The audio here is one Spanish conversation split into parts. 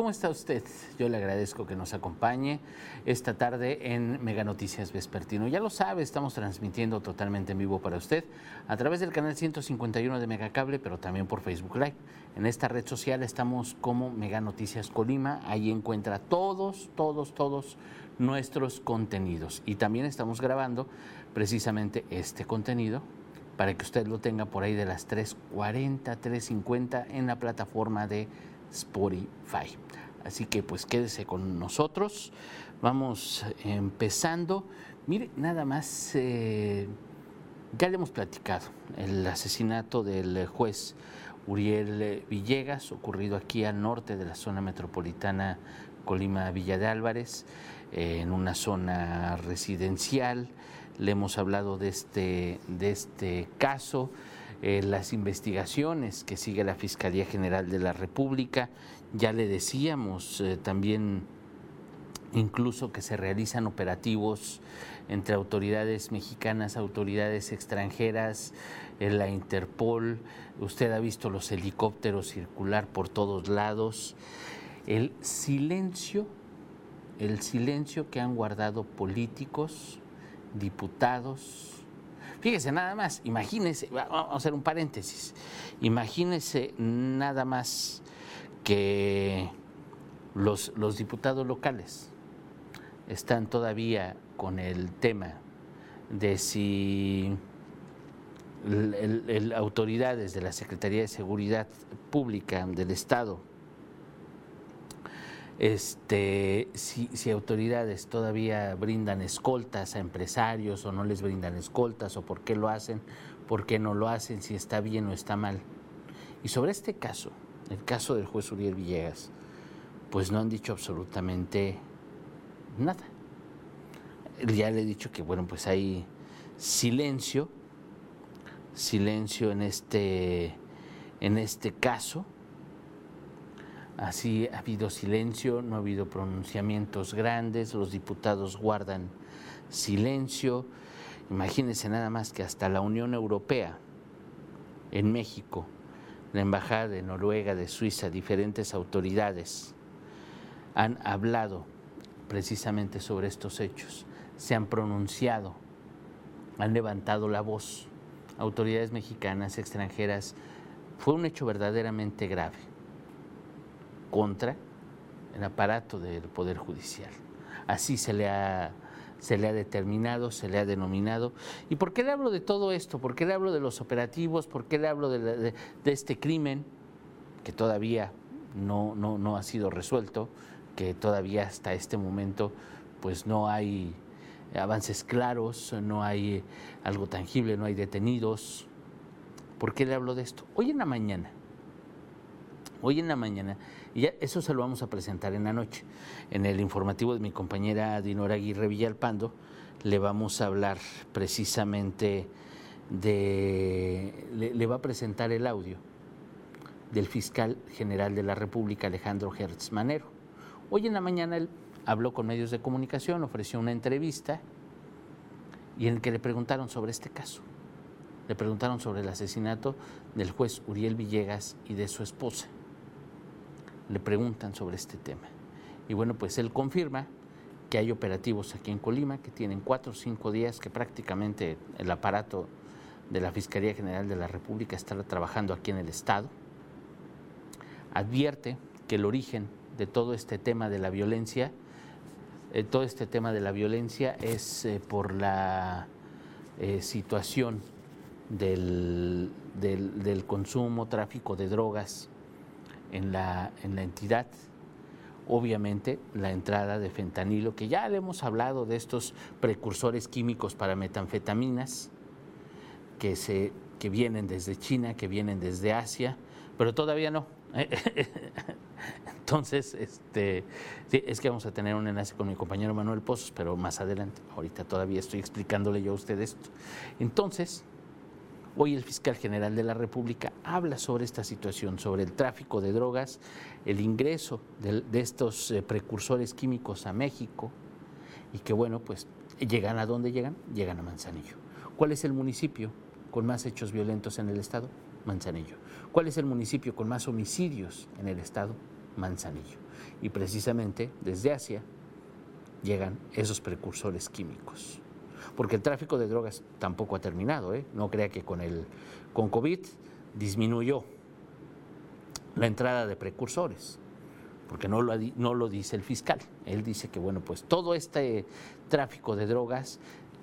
¿cómo está usted? Yo le agradezco que nos acompañe esta tarde en Mega Noticias Vespertino. Ya lo sabe, estamos transmitiendo totalmente en vivo para usted a través del canal 151 de Megacable, pero también por Facebook Live. En esta red social estamos como Mega Noticias Colima. Ahí encuentra todos, todos, todos nuestros contenidos. Y también estamos grabando precisamente este contenido para que usted lo tenga por ahí de las 3.40, 3.50 en la plataforma de Spotify. Así que pues quédese con nosotros. Vamos empezando. Mire, nada más, eh, ya le hemos platicado el asesinato del juez Uriel Villegas, ocurrido aquí al norte de la zona metropolitana Colima Villa de Álvarez, en una zona residencial. Le hemos hablado de este, de este caso. Eh, las investigaciones que sigue la Fiscalía General de la República. Ya le decíamos eh, también incluso que se realizan operativos entre autoridades mexicanas, autoridades extranjeras, en la Interpol. Usted ha visto los helicópteros circular por todos lados. El silencio, el silencio que han guardado políticos, diputados, Fíjese nada más, imagínese, vamos a hacer un paréntesis, imagínese nada más que los, los diputados locales están todavía con el tema de si el, autoridades de la Secretaría de Seguridad Pública del Estado este, si, autoridades todavía brindan escoltas a empresarios o no les brindan escoltas o por qué lo hacen, por qué no lo hacen, si está bien o está mal. Y sobre este caso, el caso del juez Uriel Villegas, pues no han dicho absolutamente nada. Ya le he dicho que, bueno, pues hay silencio, silencio en este, en este caso Así ha habido silencio, no ha habido pronunciamientos grandes, los diputados guardan silencio. Imagínense nada más que hasta la Unión Europea en México, la Embajada de Noruega, de Suiza, diferentes autoridades han hablado precisamente sobre estos hechos, se han pronunciado, han levantado la voz. Autoridades mexicanas, extranjeras, fue un hecho verdaderamente grave contra el aparato del Poder Judicial. Así se le ha se le ha determinado, se le ha denominado. ¿Y por qué le hablo de todo esto? ¿Por qué le hablo de los operativos? ¿Por qué le hablo de, este crimen que todavía no, no, no, ha sido resuelto, que todavía hasta este momento pues no hay avances claros, no hay algo tangible, no hay detenidos? ¿Por qué le hablo de esto? Hoy en la mañana, hoy en la mañana y eso se lo vamos a presentar en la noche. En el informativo de mi compañera Dinora Aguirre Villalpando le vamos a hablar precisamente de, le, va a presentar el audio del fiscal general de la República, Alejandro Hertz Manero. Hoy en la mañana él habló con medios de comunicación, ofreció una entrevista y en el que le preguntaron sobre este caso. Le preguntaron sobre el asesinato del juez Uriel Villegas y de su esposa le preguntan sobre este tema. Y bueno, pues él confirma que hay operativos aquí en Colima que tienen cuatro o cinco días que prácticamente el aparato de la Fiscalía General de la República está trabajando aquí en el Estado. Advierte que el origen de todo este tema de la violencia, eh, todo este tema de la violencia es eh, por la eh, situación del, del consumo, tráfico de drogas en la, en la entidad. Obviamente la entrada de fentanilo, que ya le hemos hablado de estos precursores químicos para metanfetaminas, que, se, que vienen desde China, que vienen desde Asia, pero todavía no. Entonces, este, es que vamos a tener un enlace con mi compañero Manuel Pozos, pero más adelante. Ahorita todavía estoy explicándole yo a usted esto. Entonces, Hoy el fiscal general de la República habla sobre esta situación, sobre el tráfico de drogas, el ingreso de, estos eh, precursores químicos a México y que bueno, pues llegan a dónde llegan, llegan a Manzanillo. ¿Cuál es el municipio con más hechos violentos en el estado? Manzanillo. ¿Cuál es el municipio con más homicidios en el estado? Manzanillo. Y precisamente desde Asia llegan esos precursores químicos. Porque el tráfico de drogas tampoco ha terminado, ¿eh? no crea que con, el, con COVID disminuyó la entrada de precursores, porque no lo, no lo dice el fiscal. Él dice que, bueno, pues todo este tráfico de drogas,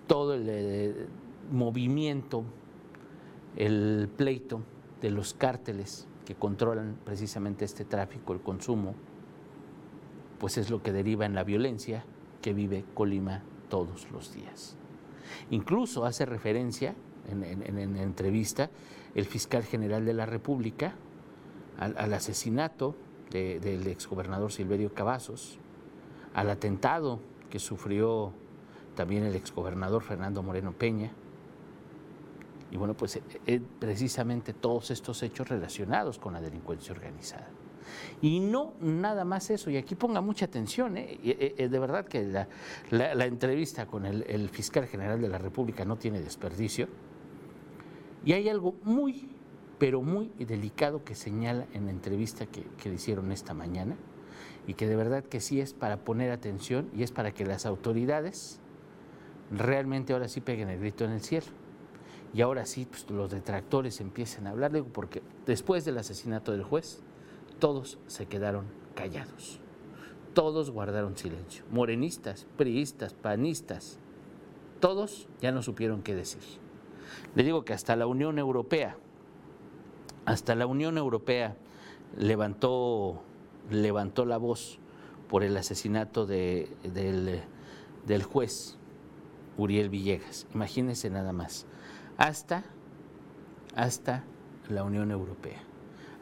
todo el eh, movimiento, el pleito de los cárteles que controlan precisamente este tráfico, el consumo, pues es lo que deriva en la violencia que vive Colima todos los días. Incluso hace referencia en, en, entrevista el fiscal general de la República al, asesinato del exgobernador Silverio Cavazos, al atentado que sufrió también el exgobernador Fernando Moreno Peña, y bueno, pues eh, eh, precisamente todos estos hechos relacionados con la delincuencia organizada. Y no nada más eso, y aquí ponga mucha atención, ¿eh? de verdad que la, entrevista con el, fiscal general de la República no tiene desperdicio. Y hay algo muy, pero muy delicado que señala en la entrevista que, que le hicieron esta mañana, y que de verdad que sí es para poner atención y es para que las autoridades realmente ahora sí peguen el grito en el cielo y ahora sí pues, los detractores empiezan a hablar, porque después del asesinato del juez, todos se quedaron callados, todos guardaron silencio, morenistas, priistas, panistas, todos ya no supieron qué decir. Le digo que hasta la Unión Europea, hasta la Unión Europea levantó, levantó la voz por el asesinato de, del, del juez Uriel Villegas. Imagínense nada más hasta, hasta la Unión Europea.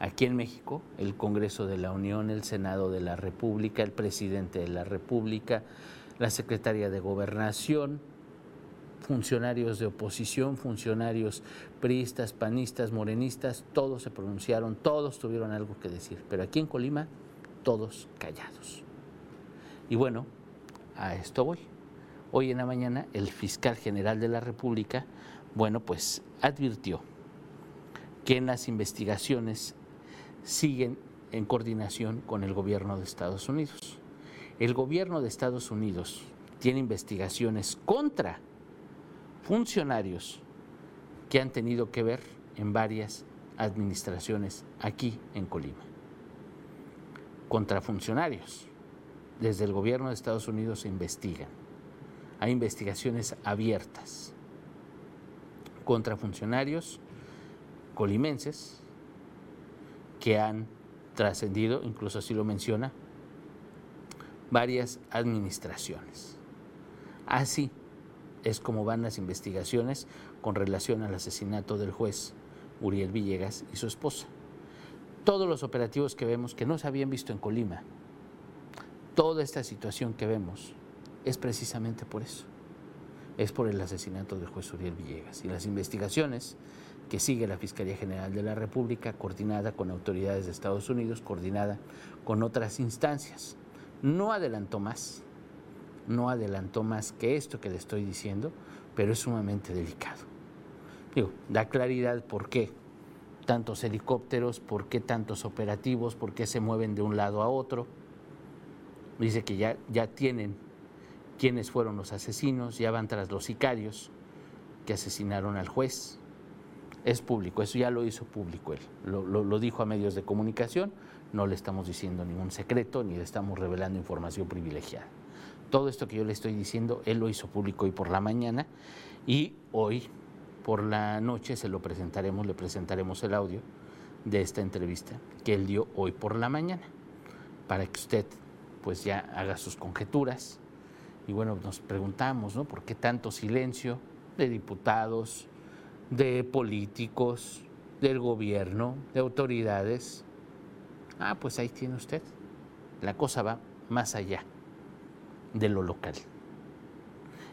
Aquí en México, el Congreso de la Unión, el Senado de la República, el presidente de la República, la secretaria de Gobernación, funcionarios de oposición, funcionarios priistas, panistas, morenistas, todos se pronunciaron, todos tuvieron algo que decir, pero aquí en Colima, todos callados. Y bueno, a esto voy. Hoy en la mañana, el fiscal general de la República bueno, pues advirtió que en las investigaciones siguen en coordinación con el gobierno de Estados Unidos. El gobierno de Estados Unidos tiene investigaciones contra funcionarios que han tenido que ver en varias administraciones aquí en Colima. Contra funcionarios. Desde el gobierno de Estados Unidos se investigan. Hay investigaciones abiertas contra funcionarios colimenses que han trascendido, incluso así lo menciona, varias administraciones. Así es como van las investigaciones con relación al asesinato del juez Uriel Villegas y su esposa. Todos los operativos que vemos que no se habían visto en Colima, toda esta situación que vemos es precisamente por eso es por el asesinato del juez Uriel Villegas y las investigaciones que sigue la Fiscalía General de la República, coordinada con autoridades de Estados Unidos, coordinada con otras instancias. No adelantó más, no adelantó más que esto que le estoy diciendo, pero es sumamente delicado. Digo, da claridad por qué tantos helicópteros, por qué tantos operativos, por qué se mueven de un lado a otro. Dice que ya, ya tienen quiénes fueron los asesinos, ya van tras los sicarios que asesinaron al juez. Es público, eso ya lo hizo público él, lo, dijo a medios de comunicación, no le estamos diciendo ningún secreto ni le estamos revelando información privilegiada. Todo esto que yo le estoy diciendo, él lo hizo público hoy por la mañana y hoy por la noche se lo presentaremos, le presentaremos el audio de esta entrevista que él dio hoy por la mañana, para que usted pues ya haga sus conjeturas, y bueno, nos preguntamos, ¿no? ¿Por qué tanto silencio de diputados, de políticos, del gobierno, de autoridades? Ah, pues ahí tiene usted. La cosa va más allá de lo local.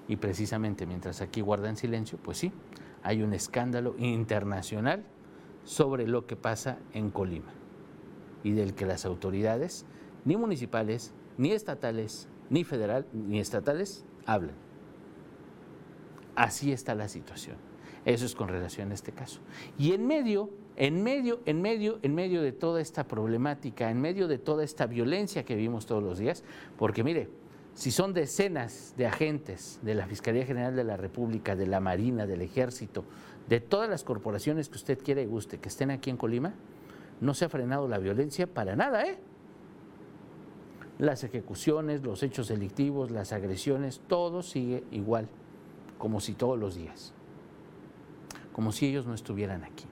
Y precisamente mientras aquí guardan silencio, pues sí, hay un escándalo internacional sobre lo que pasa en Colima y del que las autoridades, ni municipales, ni estatales, ni federal ni estatales hablan. Así está la situación. Eso es con relación a este caso. Y en medio En medio, en medio, en medio de toda esta problemática, en medio de toda esta violencia que vivimos todos los días, porque mire, si son decenas de agentes de la Fiscalía General de la República, de la Marina, del Ejército, de todas las corporaciones que usted quiera y guste, que estén aquí en Colima, no se ha frenado la violencia para nada, ¿eh? Las ejecuciones, los hechos delictivos, las agresiones, todo sigue igual, como si todos los días, como si ellos no estuvieran aquí.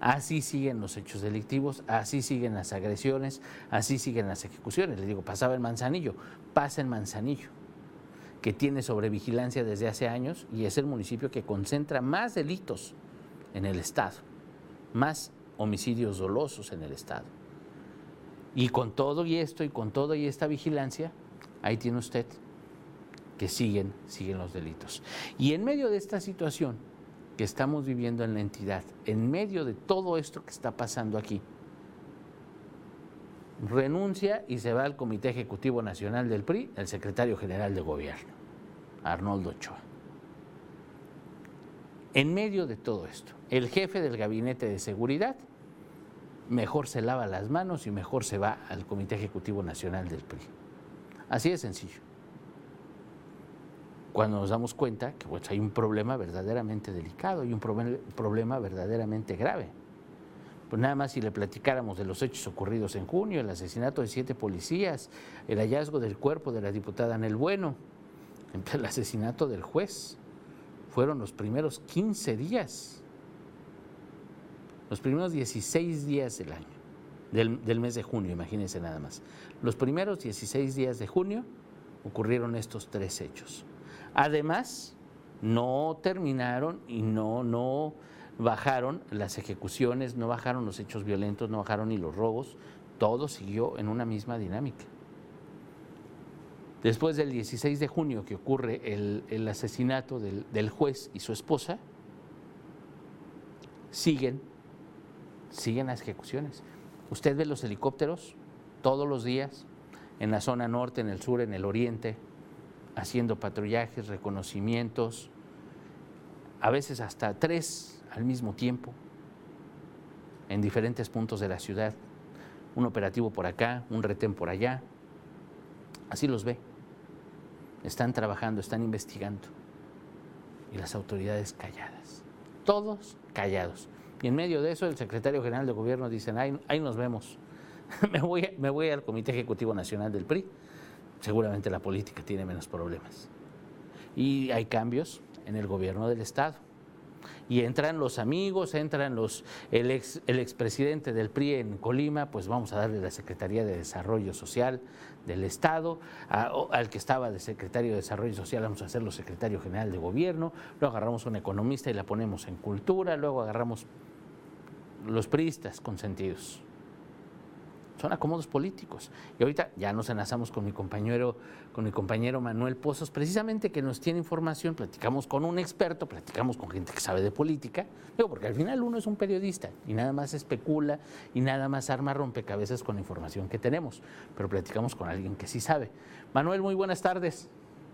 Así siguen los hechos delictivos, así siguen las agresiones, así siguen las ejecuciones. Les digo, pasaba en Manzanillo, pasa en Manzanillo, que tiene sobrevigilancia desde hace años y es el municipio que concentra más delitos en el Estado, más homicidios dolosos en el Estado. Y con todo y esto y con toda y esta vigilancia, ahí tiene usted que siguen, siguen los delitos. Y en medio de esta situación, que estamos viviendo en la entidad, en medio de todo esto que está pasando aquí, renuncia y se va al Comité Ejecutivo Nacional del PRI el secretario general de Gobierno, Arnoldo Ochoa. En medio de todo esto, el jefe del Gabinete de Seguridad mejor se lava las manos y mejor se va al Comité Ejecutivo Nacional del PRI. Así de sencillo cuando nos damos cuenta que pues, hay un problema verdaderamente delicado y un problema verdaderamente grave. Pues nada más si le platicáramos de los hechos ocurridos en junio, el asesinato de siete policías, el hallazgo del cuerpo de la diputada Anel Bueno, el asesinato del juez, fueron los primeros 15 días, los primeros 16 días del año, del, del mes de junio, imagínense nada más. Los primeros 16 días de junio ocurrieron estos tres hechos. Además, no terminaron y no, no bajaron las ejecuciones, no bajaron los hechos violentos, no bajaron ni los robos, todo siguió en una misma dinámica. Después del 16 de junio que ocurre el, asesinato del, del, juez y su esposa, siguen, siguen las ejecuciones. Usted ve los helicópteros todos los días en la zona norte, en el sur, en el oriente, haciendo patrullajes, reconocimientos, a veces hasta tres al mismo tiempo, en diferentes puntos de la ciudad. Un operativo por acá, un retén por allá. Así los ve. Están trabajando, están investigando. Y las autoridades calladas. Todos callados. Y en medio de eso el secretario general de gobierno dice, ahí, ahí nos vemos. me, voy, me voy al Comité Ejecutivo Nacional del PRI seguramente la política tiene menos problemas. Y hay cambios en el gobierno del Estado. Y entran los amigos, entran los, el, ex, el expresidente del PRI en Colima, pues vamos a darle la Secretaría de Desarrollo Social del Estado, al que estaba de secretario de Desarrollo Social vamos a hacerlo secretario general de Gobierno, luego agarramos un economista y la ponemos en cultura, luego agarramos los priistas consentidos son acomodos políticos. Y ahorita ya nos enlazamos con mi compañero, con mi compañero Manuel Pozos, precisamente que nos tiene información, platicamos con un experto, platicamos con gente que sabe de política, digo, porque al final uno es un periodista y nada más especula y nada más arma rompecabezas con la información que tenemos, pero platicamos con alguien que sí sabe. Manuel, muy buenas tardes.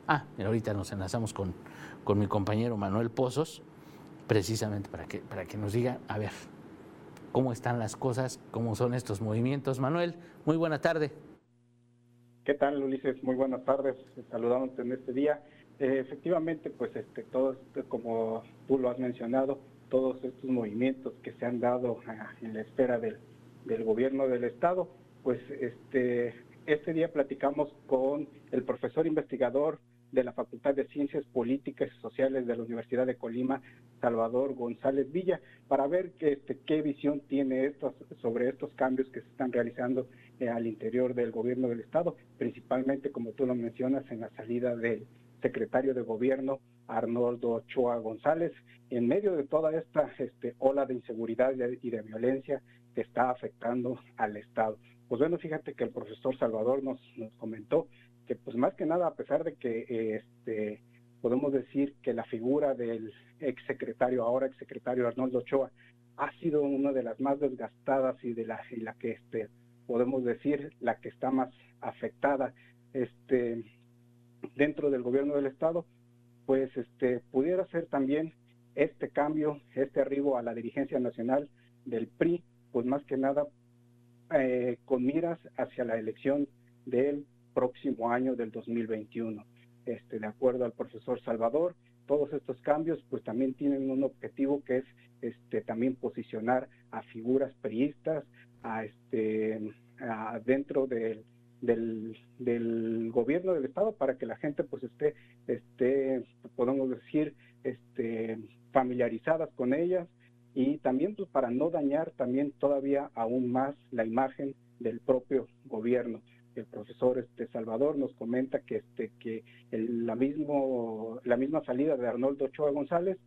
Ah, ahorita nos enlazamos con, con mi compañero Manuel Pozos, precisamente para que, para que nos diga, a ver, cómo están las cosas, cómo son estos movimientos. Manuel, muy buena tarde. ¿Qué tal, Ulises? Muy buenas tardes. Saludamos en este día. Eh, efectivamente, pues este, todo, como tú lo has mencionado, todos estos movimientos que se han dado ah, en la espera del, del gobierno del estado, pues este, este día platicamos con el profesor investigador de la Facultad de Ciencias Políticas y Sociales de la Universidad de Colima, Salvador González Villa, para ver qué, este, visión tiene estos, sobre estos cambios que se están realizando eh, al interior del gobierno del Estado, principalmente, como tú lo mencionas, en la salida del secretario de Gobierno, Arnoldo Ochoa González, en medio de toda esta este, ola de inseguridad y de violencia que está afectando al Estado. Pues bueno, fíjate que el profesor Salvador nos comentó que pues más que nada, a pesar de que este, podemos decir que la figura del exsecretario, ahora exsecretario Arnoldo Ochoa, ha sido una de las más desgastadas y de la, y la que este, podemos decir la que está más afectada este, dentro del gobierno del estado, pues pudiera ser también este cambio, este arribo a la dirigencia nacional del PRI, pues más que nada eh, con miras hacia la elección del próximo año del 2021. Este, de acuerdo al profesor Salvador, todos estos cambios pues también tienen un objetivo que es este, también posicionar a figuras priistas a este, dentro del, del, gobierno del estado para que la gente pues esté, esté podemos decir, este, familiarizadas con ellas y también pues, para no dañar también todavía aún más la imagen del propio gobierno el profesor este Salvador nos comenta que este que la mismo la misma salida de Arnoldo Ochoa González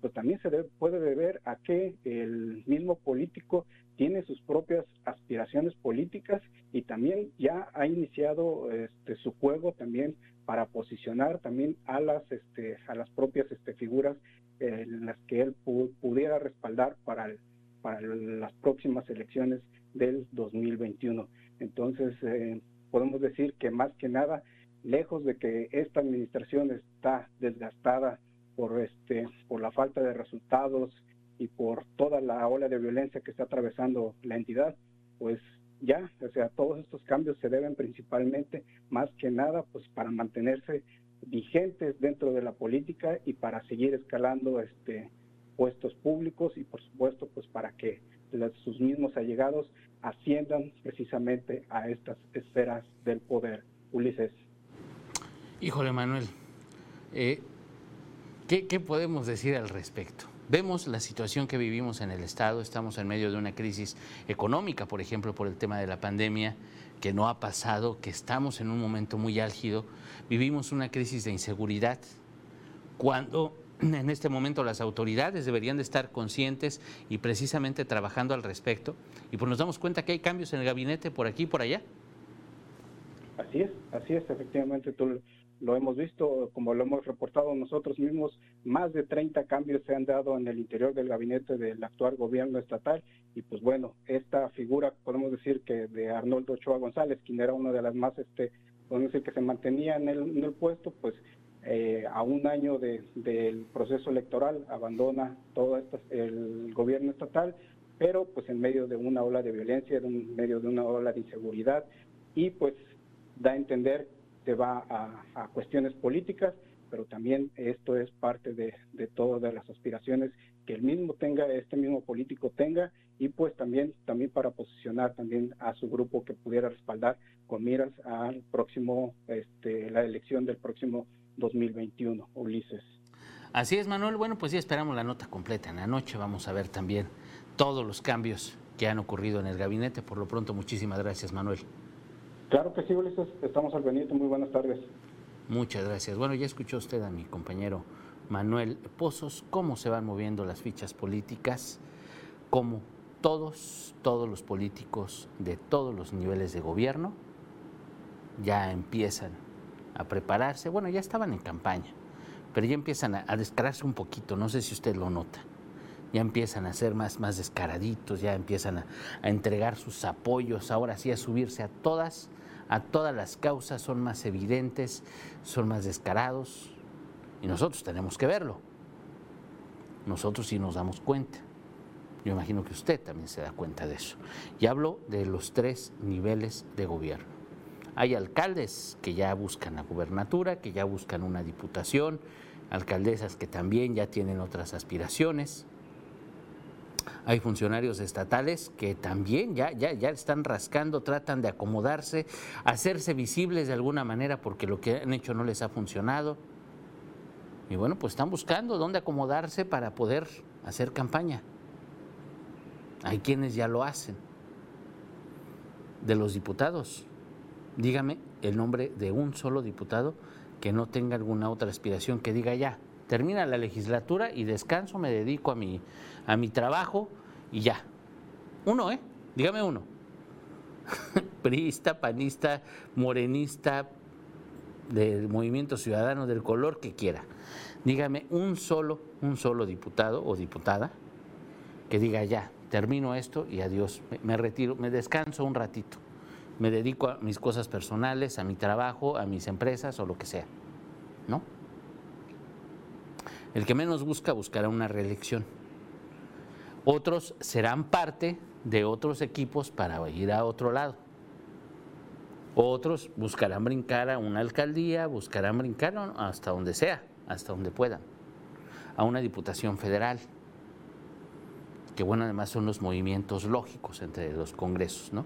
pues también se puede deber a que el mismo político tiene sus propias aspiraciones políticas y también ya ha iniciado este, su juego también para posicionar también a las este, a las propias este, figuras en las que él pudiera respaldar para para las próximas elecciones del 2021. Entonces, eh, podemos decir que más que nada, lejos de que esta administración está desgastada por, este, por la falta de resultados y por toda la ola de violencia que está atravesando la entidad, pues ya, o sea, todos estos cambios se deben principalmente, más que nada, pues para mantenerse vigentes dentro de la política y para seguir escalando este puestos públicos y por supuesto pues para que sus mismos allegados asciendan precisamente a estas esferas del poder. Ulises. Híjole, Manuel, eh, ¿qué, ¿qué podemos decir al respecto? Vemos la situación que vivimos en el Estado, estamos en medio de una crisis económica, por ejemplo, por el tema de la pandemia, que no ha pasado, que estamos en un momento muy álgido, vivimos una crisis de inseguridad, cuando en este momento las autoridades deberían de estar conscientes y precisamente trabajando al respecto. Y pues nos damos cuenta que hay cambios en el gabinete por aquí y por allá. Así es, así es, efectivamente tú lo hemos visto, como lo hemos reportado nosotros mismos, más de 30 cambios se han dado en el interior del gabinete del actual gobierno estatal y pues bueno, esta figura podemos decir que de Arnoldo Ochoa González, quien era una de las más, este, podemos decir que se mantenía en el, en el puesto, pues eh, a un año del proceso electoral abandona todo esto, el gobierno estatal, pero pues en medio de una ola de violencia, en medio de una ola de inseguridad y pues da a entender que va a, cuestiones políticas, pero también esto es parte de, de todas las aspiraciones que el mismo tenga, este mismo político tenga y pues también, también para posicionar también a su grupo que pudiera respaldar con miras al próximo, este, la elección del próximo 2021, Ulises. Así es, Manuel. Bueno, pues ya esperamos la nota completa. En la noche vamos a ver también todos los cambios que han ocurrido en el gabinete. Por lo pronto, muchísimas gracias, Manuel. Claro que sí, Ulises. Estamos al pendiente. Muy buenas tardes. Muchas gracias. Bueno, ya escuchó usted a mi compañero Manuel Pozos cómo se van moviendo las fichas políticas, cómo todos, todos los políticos de todos los niveles de gobierno ya empiezan a prepararse. Bueno, ya estaban en campaña, pero ya empiezan a, descararse un poquito, no sé si usted lo nota. Ya empiezan a ser más, más descaraditos, ya empiezan a, a entregar sus apoyos, ahora sí a subirse a todas, a todas las causas, son más evidentes, son más descarados, y nosotros tenemos que verlo. Nosotros sí nos damos cuenta. Yo imagino que usted también se da cuenta de eso. Y hablo de los tres niveles de gobierno. Hay alcaldes que ya buscan la gubernatura, que ya buscan una diputación, alcaldesas que también ya tienen otras aspiraciones. Hay funcionarios estatales que también ya, ya, ya están rascando, tratan de acomodarse, hacerse visibles de alguna manera porque lo que han hecho no les ha funcionado. Y bueno, pues están buscando dónde acomodarse para poder hacer campaña. Hay quienes ya lo hacen. De los diputados, dígame el nombre de un solo diputado que no tenga alguna otra aspiración, que diga ya, termina la legislatura y descanso, me dedico a mi, a mi trabajo y ya. Uno, ¿eh? Dígame uno. Priista, panista, morenista, del movimiento ciudadano, del color que quiera. Dígame un solo, un solo diputado o diputada que diga ya, termino esto y adiós, me retiro, me descanso un ratito me dedico a mis cosas personales, a mi trabajo, a mis empresas o lo que sea. ¿No? El que menos busca buscará una reelección. Otros serán parte de otros equipos para ir a otro lado. Otros buscarán brincar a una alcaldía, buscarán brincar hasta donde sea, hasta donde puedan, a una diputación federal, que bueno, además son los movimientos lógicos entre los congresos, ¿no?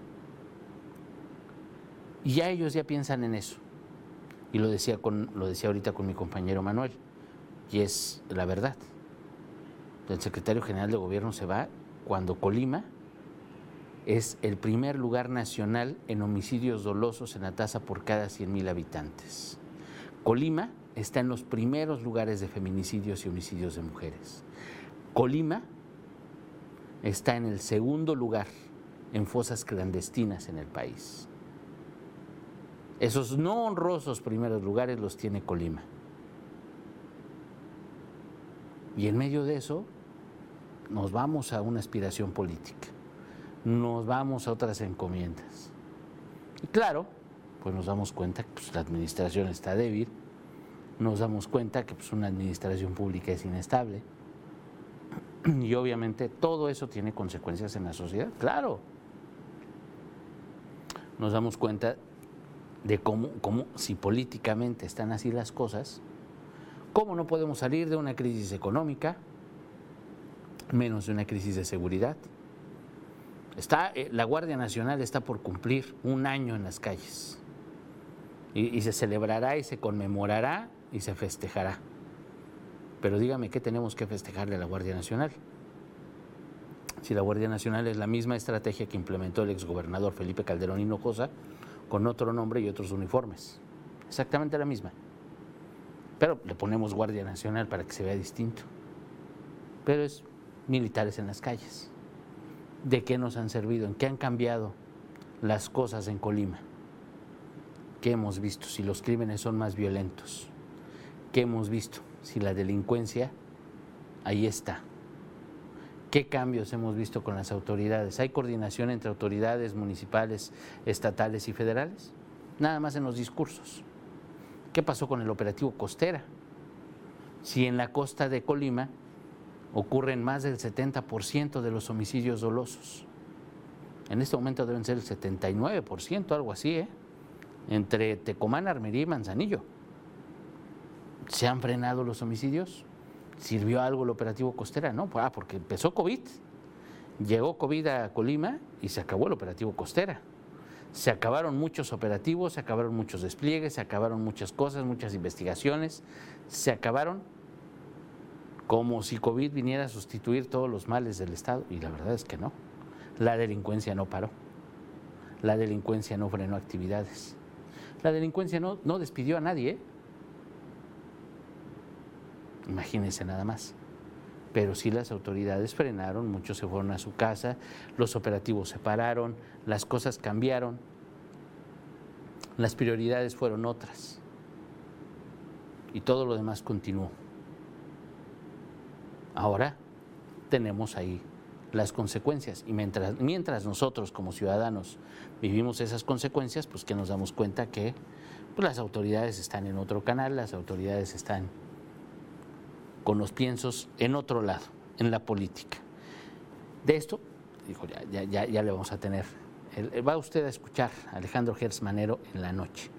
Y ya ellos ya piensan en eso. Y lo decía, con, lo decía ahorita con mi compañero Manuel, y es la verdad. El secretario general de gobierno se va cuando Colima es el primer lugar nacional en homicidios dolosos en la tasa por cada 100.000 habitantes. Colima está en los primeros lugares de feminicidios y homicidios de mujeres. Colima está en el segundo lugar en fosas clandestinas en el país. Esos no honrosos primeros lugares los tiene Colima. Y en medio de eso nos vamos a una aspiración política, nos vamos a otras encomiendas. Y claro, pues nos damos cuenta que pues, la administración está débil, nos damos cuenta que pues, una administración pública es inestable y obviamente todo eso tiene consecuencias en la sociedad, claro. Nos damos cuenta de cómo, cómo si políticamente están así las cosas, cómo no podemos salir de una crisis económica, menos de una crisis de seguridad. Está, eh, la Guardia Nacional está por cumplir un año en las calles y, se celebrará y se conmemorará y se festejará. Pero dígame, ¿qué tenemos que festejarle a la Guardia Nacional? Si la Guardia Nacional es la misma estrategia que implementó el exgobernador Felipe Calderón Hinojosa, con otro nombre y otros uniformes. Exactamente la misma. Pero le ponemos Guardia Nacional para que se vea distinto. Pero es militares en las calles. ¿De qué nos han servido? ¿En qué han cambiado las cosas en Colima? ¿Qué hemos visto? Si los crímenes son más violentos. ¿Qué hemos visto? Si la delincuencia ahí está. ¿Qué cambios hemos visto con las autoridades? ¿Hay coordinación entre autoridades municipales, estatales y federales? Nada más en los discursos. ¿Qué pasó con el operativo Costera? Si en la costa de Colima ocurren más del 70% de los homicidios dolosos. En este momento deben ser el 79%, algo así, ¿eh? entre Tecomán, Armería y Manzanillo. ¿Se han frenado los homicidios? ¿Sirvió algo el operativo Costera? No, ah, porque empezó COVID. Llegó COVID a Colima y se acabó el operativo Costera. Se acabaron muchos operativos, se acabaron muchos despliegues, se acabaron muchas cosas, muchas investigaciones, se acabaron como si COVID viniera a sustituir todos los males del Estado. Y la verdad es que no. La delincuencia no paró. La delincuencia no frenó actividades. La delincuencia no, no despidió a nadie. ¿eh? Imagínense nada más. Pero sí las autoridades frenaron, muchos se fueron a su casa, los operativos se pararon, las cosas cambiaron, las prioridades fueron otras. Y todo lo demás continuó. Ahora tenemos ahí las consecuencias. Y mientras, nosotros como ciudadanos vivimos esas consecuencias, pues que nos damos cuenta que pues, las autoridades están en otro canal, las autoridades están con los piensos en otro lado, en la política. De esto, dijo, ya, ya, ya le vamos a tener. va usted a escuchar a Alejandro Gertz Manero en la noche.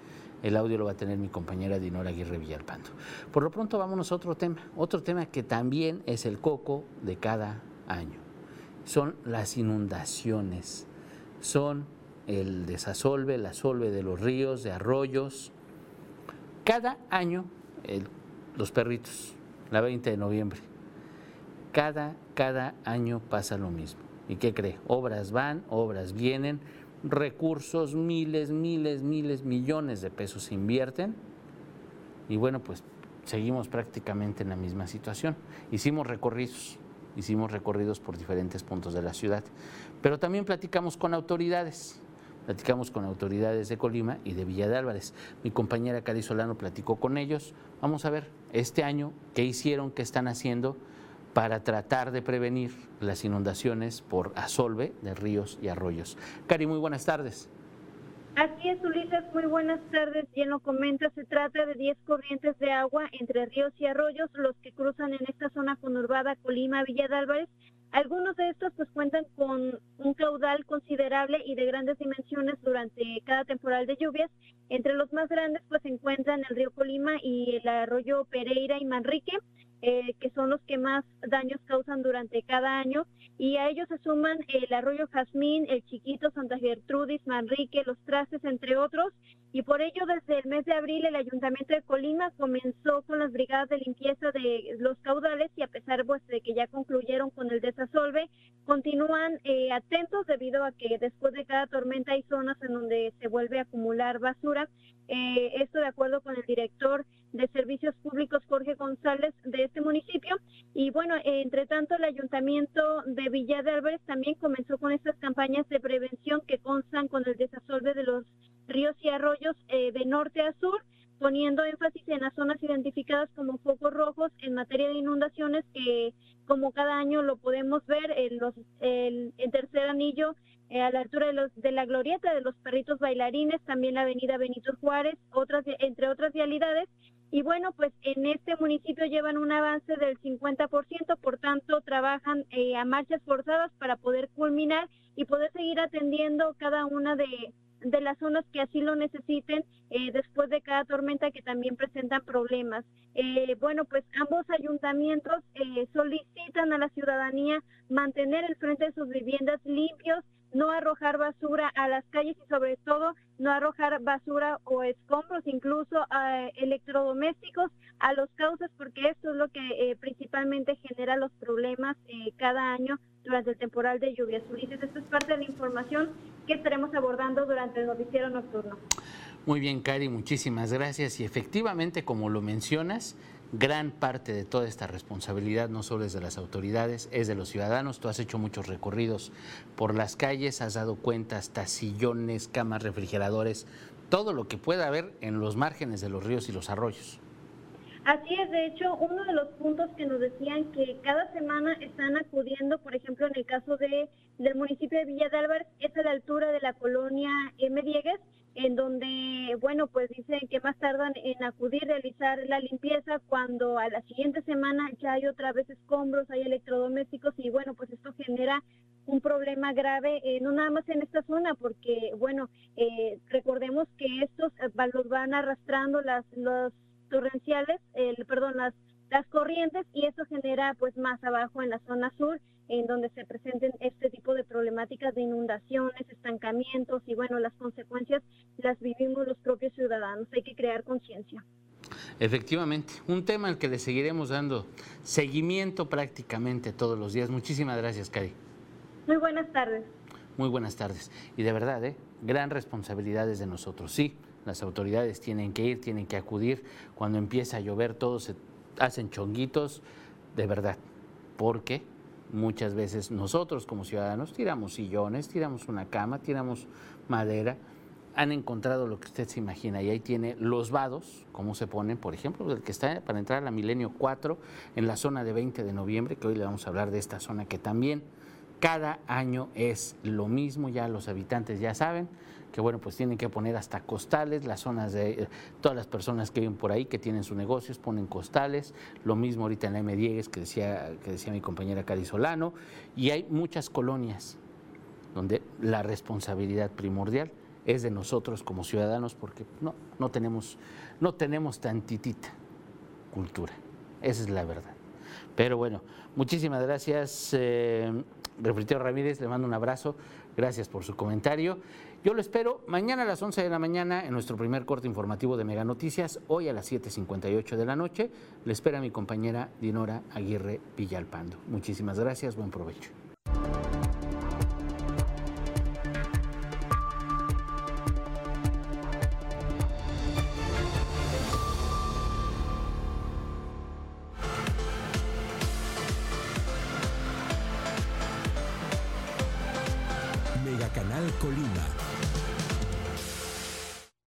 El audio lo va a tener mi compañera Dinora Aguirre Villalpando. Por lo pronto vámonos a otro tema, otro tema que también es el coco de cada año. Son las inundaciones, son el desasolve, la solve de los ríos, de arroyos. Cada año los perritos la 20 de noviembre. Cada, cada año pasa lo mismo. ¿Y qué cree? Obras van, obras vienen, recursos, miles, miles, miles, millones de pesos se invierten. Y bueno, pues seguimos prácticamente en la misma situación. Hicimos recorridos, hicimos recorridos por diferentes puntos de la ciudad, pero también platicamos con autoridades. Platicamos con autoridades de Colima y de Villa de Álvarez. Mi compañera Cari Solano platicó con ellos. Vamos a ver este año qué hicieron, qué están haciendo para tratar de prevenir las inundaciones por asolve de ríos y arroyos. Cari, muy buenas tardes. Así es, Ulises, muy buenas tardes. Bien lo comenta, se trata de 10 corrientes de agua entre ríos y arroyos, los que cruzan en esta zona conurbada Colima, Villa de Álvarez. Algunos de estos pues cuentan con un caudal considerable y de grandes dimensiones durante cada temporal de lluvias. Entre los más grandes pues se encuentran el río Colima y el arroyo Pereira y Manrique. Eh, que son los que más daños causan durante cada año, y a ellos se suman el arroyo Jazmín, el Chiquito, Santa Gertrudis, Manrique, Los Trastes, entre otros, y por ello desde el mes de abril el Ayuntamiento de Colima comenzó con las brigadas de limpieza de los caudales y a pesar pues, de que ya concluyeron con el desasolve, continúan eh, atentos debido a que después de cada tormenta hay zonas en donde se vuelve a acumular basura. Eh, esto de acuerdo con el director de Servicios Públicos Jorge González de este municipio. Y bueno, entre tanto, el ayuntamiento de Villa de Álvarez también comenzó con estas campañas de prevención que constan con el desasolve de los ríos y arroyos eh, de norte a sur poniendo énfasis en las zonas identificadas como focos rojos en materia de inundaciones, que como cada año lo podemos ver, en los, el, tercer anillo eh, a la altura de, los, de la glorieta de los perritos bailarines, también la avenida Benito Juárez, otras, entre otras vialidades, y bueno, pues en este municipio llevan un avance del 50%, por tanto trabajan eh, a marchas forzadas para poder culminar y poder seguir atendiendo cada una de, las zonas que así lo necesiten eh, después de cada tormenta que también presentan problemas. Eh, bueno, pues ambos ayuntamientos solicitan a la ciudadanía mantener el frente de sus viviendas limpios, no arrojar basura a las calles y sobre todo no arrojar basura o escombros, incluso electrodomésticos a los cauces, porque esto es lo que eh, principalmente genera los problemas eh, cada año durante el temporal de lluvias. Ulises, esto es parte de la información que estaremos abordando durante el noticiero nocturno. Muy bien, Cari, muchísimas gracias. Y efectivamente, como lo mencionas, gran parte de toda esta responsabilidad no solo es de las autoridades, es de los ciudadanos. Tú has hecho muchos recorridos por las calles, has dado cuenta hasta sillones, camas, refrigeradores, todo lo que pueda haber en los márgenes de los ríos y los arroyos. Así es, de hecho, uno de los puntos que nos decían que cada semana están acudiendo, por ejemplo, en el caso de, del municipio de Villa de Álvarez, es a la altura de la colonia M. Diegues, en donde, bueno, pues dicen que más tardan en acudir, realizar la limpieza cuando a la siguiente semana ya hay otra vez escombros, hay electrodomésticos y bueno, pues esto genera un problema grave, eh, no nada más en esta zona, porque bueno, eh, recordemos que estos eh, los van arrastrando las los torrenciales, el, perdón, las las corrientes y eso genera pues más abajo en la zona sur en donde se presenten este tipo de problemáticas de inundaciones, estancamientos y bueno, las consecuencias las vivimos los propios ciudadanos. Hay que crear conciencia. Efectivamente, un tema al que le seguiremos dando seguimiento prácticamente todos los días. Muchísimas gracias, Cari. Muy buenas tardes. Muy buenas tardes. Y de verdad, ¿eh? gran responsabilidad es de nosotros. Sí, las autoridades tienen que ir, tienen que acudir. Cuando empieza a llover, todos se hacen chonguitos, de verdad. Porque muchas veces nosotros como ciudadanos tiramos sillones, tiramos una cama, tiramos madera, han encontrado lo que usted se imagina y ahí tiene los vados, como se ponen, por ejemplo, el que está para entrar a la Milenio 4 en la zona de 20 de noviembre, que hoy le vamos a hablar de esta zona que también cada año es lo mismo, ya los habitantes ya saben, que bueno, pues tienen que poner hasta costales, las zonas de eh, todas las personas que viven por ahí, que tienen sus negocios, ponen costales, lo mismo ahorita en la M. Diegues que decía, que decía mi compañera Cari Solano, y hay muchas colonias donde la responsabilidad primordial es de nosotros como ciudadanos, porque no, no tenemos, no tenemos tantitita cultura, esa es la verdad. Pero bueno, muchísimas gracias, eh, Ramírez, le mando un abrazo, gracias por su comentario. Yo lo espero mañana a las 11 de la mañana en nuestro primer corte informativo de Mega Noticias. Hoy a las 7.58 de la noche le espera mi compañera Dinora Aguirre Villalpando. Muchísimas gracias, buen provecho.